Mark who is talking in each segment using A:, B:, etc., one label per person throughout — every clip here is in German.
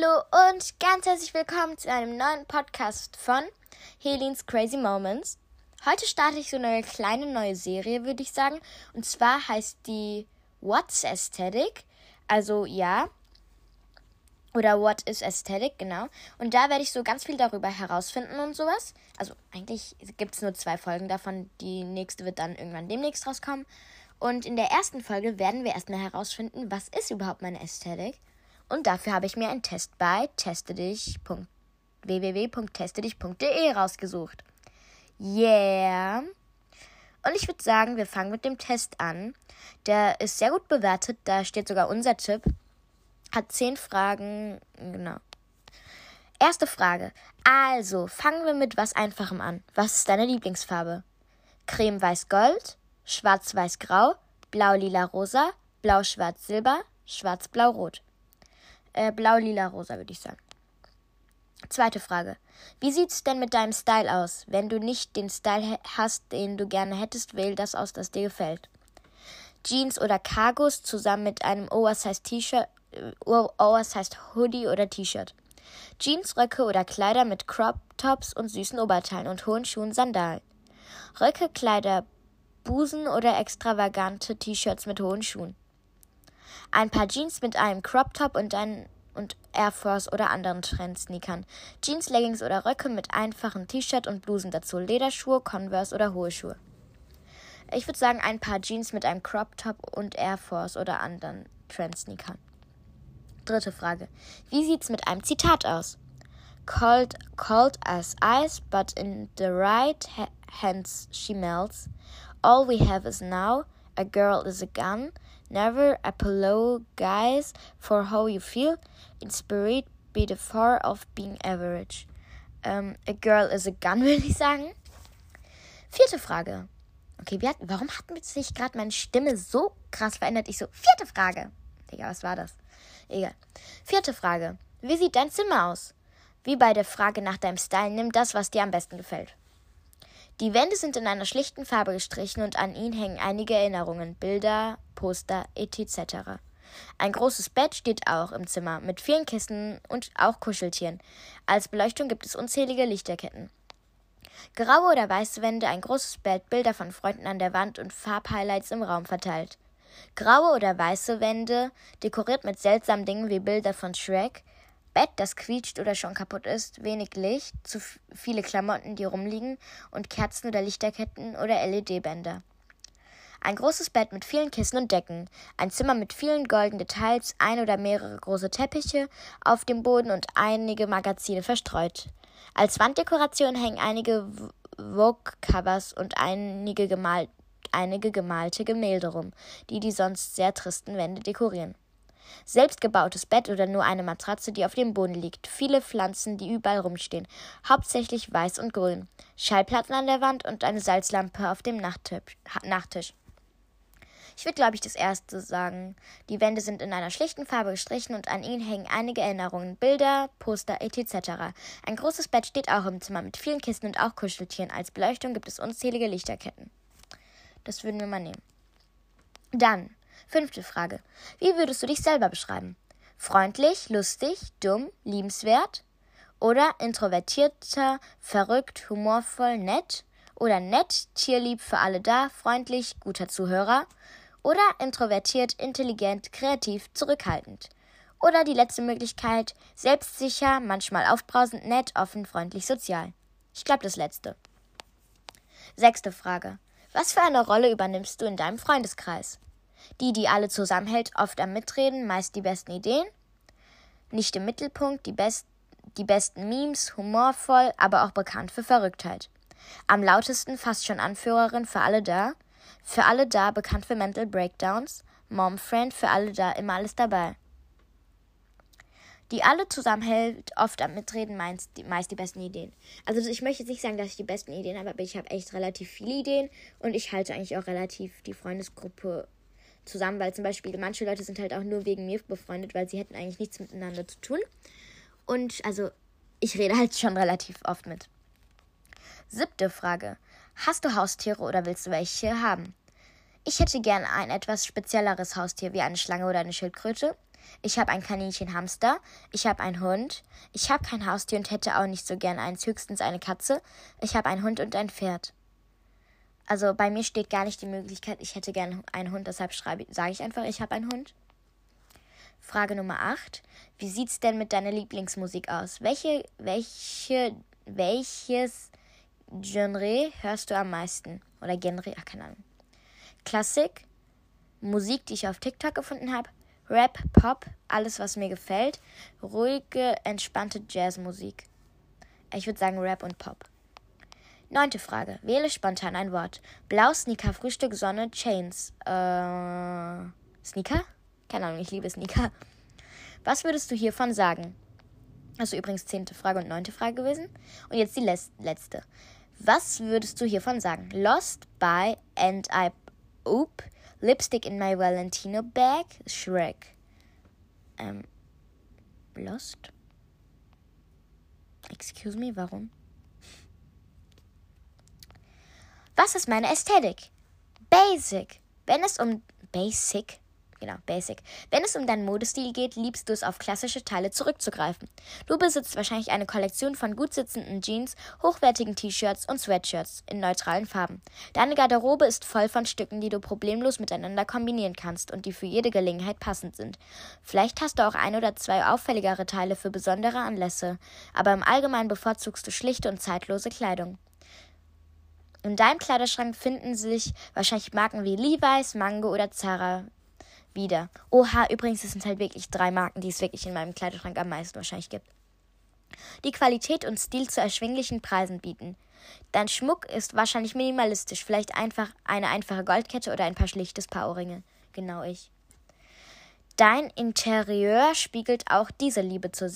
A: Hallo und ganz herzlich willkommen zu einem neuen Podcast von Helens Crazy Moments. Heute starte ich so eine kleine neue Serie, würde ich sagen. Und zwar heißt die What's Aesthetic? Also ja. Oder What is Aesthetic, genau. Und da werde ich so ganz viel darüber herausfinden und sowas. Also eigentlich gibt es nur zwei Folgen davon. Die nächste wird dann irgendwann demnächst rauskommen. Und in der ersten Folge werden wir erstmal herausfinden, was ist überhaupt meine Ästhetik. Und dafür habe ich mir einen Test bei www.testedich.de rausgesucht. Yeah! Und ich würde sagen, wir fangen mit dem Test an. Der ist sehr gut bewertet, da steht sogar unser Tipp. Hat zehn Fragen, genau. Erste Frage. Also, fangen wir mit was Einfachem an. Was ist deine Lieblingsfarbe? Creme Weiß Gold, Schwarz Weiß Grau, Blau Lila Rosa, Blau Schwarz Silber, Schwarz Blau Rot äh, blau-lila-rosa, würde ich sagen. Zweite Frage. Wie sieht's denn mit deinem Style aus? Wenn du nicht den Style hast, den du gerne hättest, wähl das aus, das dir gefällt. Jeans oder Cargos zusammen mit einem Oversized T-Shirt, äh, Oversized Hoodie oder T-Shirt. Jeans, Röcke oder Kleider mit Crop Tops und süßen Oberteilen und hohen Schuhen, Sandalen. Röcke, Kleider, Busen oder extravagante T-Shirts mit hohen Schuhen ein paar Jeans mit einem Crop Top und ein und Air Force oder anderen Trendsneakern. Jeans, Leggings oder Röcke mit einfachen T-Shirt und Blusen dazu. Lederschuhe, Converse oder hohe Schuhe. Ich würde sagen, ein paar Jeans mit einem Crop Top und Air Force oder anderen Trendsneakern. Dritte Frage. Wie sieht's mit einem Zitat aus? Cold, cold as ice, but in the right ha hands she melts. All we have is now. A girl is a gun. Never apologize for how you feel. Inspired be the far of being average. Um, a girl is a gun, würde ich sagen. Vierte Frage. Okay, hat, warum hat sich gerade meine Stimme so krass verändert? Ich so, vierte Frage. Digga, was war das? Egal. Vierte Frage. Wie sieht dein Zimmer aus? Wie bei der Frage nach deinem Style, nimm das, was dir am besten gefällt. Die Wände sind in einer schlichten Farbe gestrichen und an ihnen hängen einige Erinnerungen, Bilder, Poster etc. Ein großes Bett steht auch im Zimmer mit vielen Kissen und auch Kuscheltieren. Als Beleuchtung gibt es unzählige Lichterketten. Graue oder weiße Wände, ein großes Bett, Bilder von Freunden an der Wand und Farbhighlights im Raum verteilt. Graue oder weiße Wände, dekoriert mit seltsamen Dingen wie Bilder von Shrek, Bett, das quietscht oder schon kaputt ist, wenig Licht, zu viele Klamotten, die rumliegen und Kerzen oder Lichterketten oder LED-Bänder. Ein großes Bett mit vielen Kissen und Decken, ein Zimmer mit vielen goldenen Details, ein oder mehrere große Teppiche auf dem Boden und einige Magazine verstreut. Als Wanddekoration hängen einige Vogue-Covers und einige, gemal einige gemalte Gemälde rum, die die sonst sehr tristen Wände dekorieren. Selbstgebautes Bett oder nur eine Matratze, die auf dem Boden liegt. Viele Pflanzen, die überall rumstehen. Hauptsächlich weiß und grün. Schallplatten an der Wand und eine Salzlampe auf dem Nachttisch. Ich würde, glaube ich, das erste sagen. Die Wände sind in einer schlichten Farbe gestrichen und an ihnen hängen einige Erinnerungen, Bilder, Poster etc. Ein großes Bett steht auch im Zimmer mit vielen Kissen und auch Kuscheltieren. Als Beleuchtung gibt es unzählige Lichterketten. Das würden wir mal nehmen. Dann Fünfte Frage. Wie würdest du dich selber beschreiben? Freundlich, lustig, dumm, liebenswert? Oder introvertierter, verrückt, humorvoll, nett? Oder nett, tierlieb für alle da, freundlich, guter Zuhörer? Oder introvertiert, intelligent, kreativ, zurückhaltend? Oder die letzte Möglichkeit, selbstsicher, manchmal aufbrausend, nett, offen, freundlich, sozial. Ich glaube das letzte. Sechste Frage. Was für eine Rolle übernimmst du in deinem Freundeskreis? Die, die alle zusammenhält, oft am Mitreden, meist die besten Ideen. Nicht im Mittelpunkt, die, best die besten Memes, humorvoll, aber auch bekannt für Verrücktheit. Am lautesten fast schon Anführerin für alle da. Für alle da, bekannt für Mental Breakdowns. Mom Friend, für alle da, immer alles dabei. Die alle zusammenhält, oft am Mitreden, meist die, meist die besten Ideen. Also ich möchte jetzt nicht sagen, dass ich die besten Ideen habe, aber ich habe echt relativ viele Ideen und ich halte eigentlich auch relativ die Freundesgruppe zusammen, weil zum Beispiel manche Leute sind halt auch nur wegen mir befreundet, weil sie hätten eigentlich nichts miteinander zu tun. Und also, ich rede halt schon relativ oft mit. Siebte Frage. Hast du Haustiere oder willst du welche haben? Ich hätte gern ein etwas spezielleres Haustier wie eine Schlange oder eine Schildkröte. Ich habe ein Kaninchen Hamster. Ich habe einen Hund. Ich habe kein Haustier und hätte auch nicht so gern eins, höchstens eine Katze. Ich habe einen Hund und ein Pferd. Also bei mir steht gar nicht die Möglichkeit, ich hätte gern einen Hund, deshalb schreibe, sage ich einfach, ich habe einen Hund. Frage Nummer 8. Wie sieht's denn mit deiner Lieblingsmusik aus? Welche, welche, welches Genre hörst du am meisten? Oder Genre? Ach, keine Ahnung. Klassik, Musik, die ich auf TikTok gefunden habe, Rap, Pop, alles, was mir gefällt, ruhige, entspannte Jazzmusik. Ich würde sagen Rap und Pop. Neunte Frage. Wähle spontan ein Wort. Blau, Sneaker, Frühstück, Sonne, Chains. Äh, Sneaker? Keine Ahnung, ich liebe Sneaker. Was würdest du hiervon sagen? Also übrigens zehnte Frage und neunte Frage gewesen. Und jetzt die letzte. Was würdest du hiervon sagen? Lost by and I oop lipstick in my Valentino bag Shrek. Ähm, Lost? Excuse me, warum? Was ist meine Ästhetik? Basic. Wenn es um Basic Genau, Basic. Wenn es um deinen Modestil geht, liebst du es, auf klassische Teile zurückzugreifen. Du besitzt wahrscheinlich eine Kollektion von gut sitzenden Jeans, hochwertigen T-Shirts und Sweatshirts in neutralen Farben. Deine Garderobe ist voll von Stücken, die du problemlos miteinander kombinieren kannst und die für jede Gelegenheit passend sind. Vielleicht hast du auch ein oder zwei auffälligere Teile für besondere Anlässe, aber im Allgemeinen bevorzugst du schlichte und zeitlose Kleidung. In deinem Kleiderschrank finden sich wahrscheinlich Marken wie Levi's, Mango oder Zara, wieder. Oha, übrigens, es sind halt wirklich drei Marken, die es wirklich in meinem Kleiderschrank am meisten wahrscheinlich gibt. Die Qualität und Stil zu erschwinglichen Preisen bieten. Dein Schmuck ist wahrscheinlich minimalistisch, vielleicht einfach eine einfache Goldkette oder ein paar schlichtes Paar Ohrringe. Genau ich. Dein Interieur spiegelt auch diese Liebe zur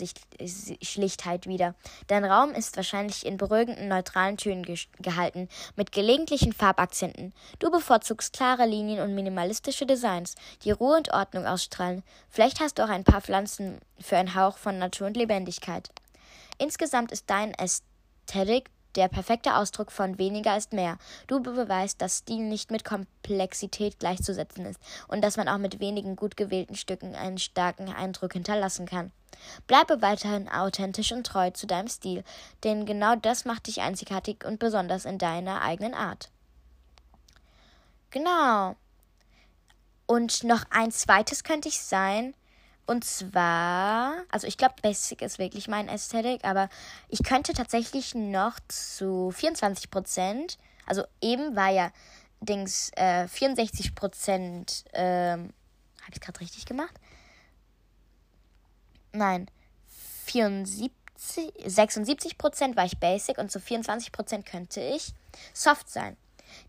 A: Schlichtheit wider. Dein Raum ist wahrscheinlich in beruhigenden, neutralen Tönen ge gehalten, mit gelegentlichen Farbakzenten. Du bevorzugst klare Linien und minimalistische Designs, die Ruhe und Ordnung ausstrahlen. Vielleicht hast du auch ein paar Pflanzen für einen Hauch von Natur und Lebendigkeit. Insgesamt ist dein Ästhetik der perfekte Ausdruck von weniger ist mehr. Du beweist, dass Stil nicht mit Komplexität gleichzusetzen ist und dass man auch mit wenigen gut gewählten Stücken einen starken Eindruck hinterlassen kann. Bleibe weiterhin authentisch und treu zu deinem Stil, denn genau das macht dich einzigartig und besonders in deiner eigenen Art. Genau. Und noch ein zweites könnte ich sein, und zwar, also ich glaube, Basic ist wirklich mein Ästhetik, aber ich könnte tatsächlich noch zu 24 Prozent, also eben war ja Dings äh, 64 Prozent, ähm, habe ich gerade richtig gemacht? Nein, 74, 76 Prozent war ich Basic und zu 24 Prozent könnte ich Soft sein.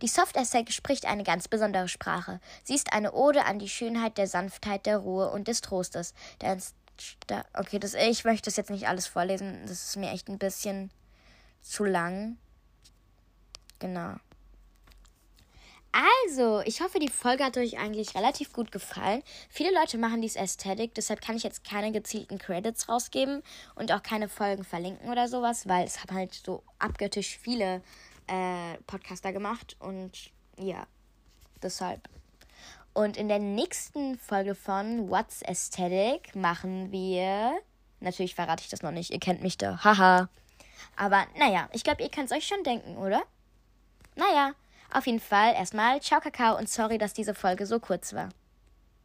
A: Die Soft Essay spricht eine ganz besondere Sprache. Sie ist eine Ode an die Schönheit der Sanftheit, der Ruhe und des Trostes. okay, das, ich möchte das jetzt nicht alles vorlesen. Das ist mir echt ein bisschen zu lang. Genau. Also, ich hoffe, die Folge hat euch eigentlich relativ gut gefallen. Viele Leute machen dies Ästhetik, deshalb kann ich jetzt keine gezielten Credits rausgeben und auch keine Folgen verlinken oder sowas, weil es haben halt so abgöttisch viele äh, Podcaster gemacht und ja, deshalb. Und in der nächsten Folge von What's Aesthetic machen wir. Natürlich verrate ich das noch nicht, ihr kennt mich da. Haha. Aber naja, ich glaube, ihr könnt es euch schon denken, oder? Naja, auf jeden Fall erstmal ciao Kakao und sorry, dass diese Folge so kurz war.